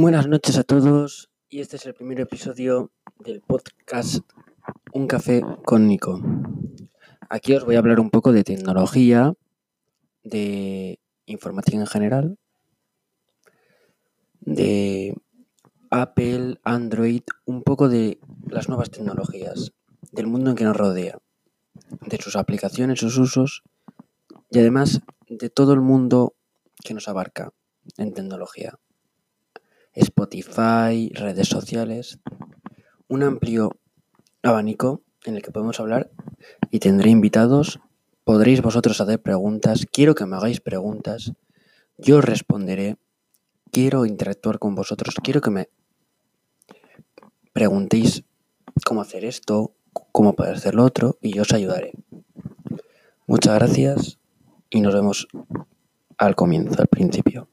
Buenas noches a todos y este es el primer episodio del podcast Un café con Nico. Aquí os voy a hablar un poco de tecnología, de informática en general, de Apple, Android, un poco de las nuevas tecnologías, del mundo en que nos rodea, de sus aplicaciones, sus usos y además de todo el mundo que nos abarca en tecnología. Spotify, redes sociales, un amplio abanico en el que podemos hablar y tendré invitados. Podréis vosotros hacer preguntas, quiero que me hagáis preguntas, yo responderé, quiero interactuar con vosotros, quiero que me preguntéis cómo hacer esto, cómo poder hacer lo otro y yo os ayudaré. Muchas gracias y nos vemos al comienzo, al principio.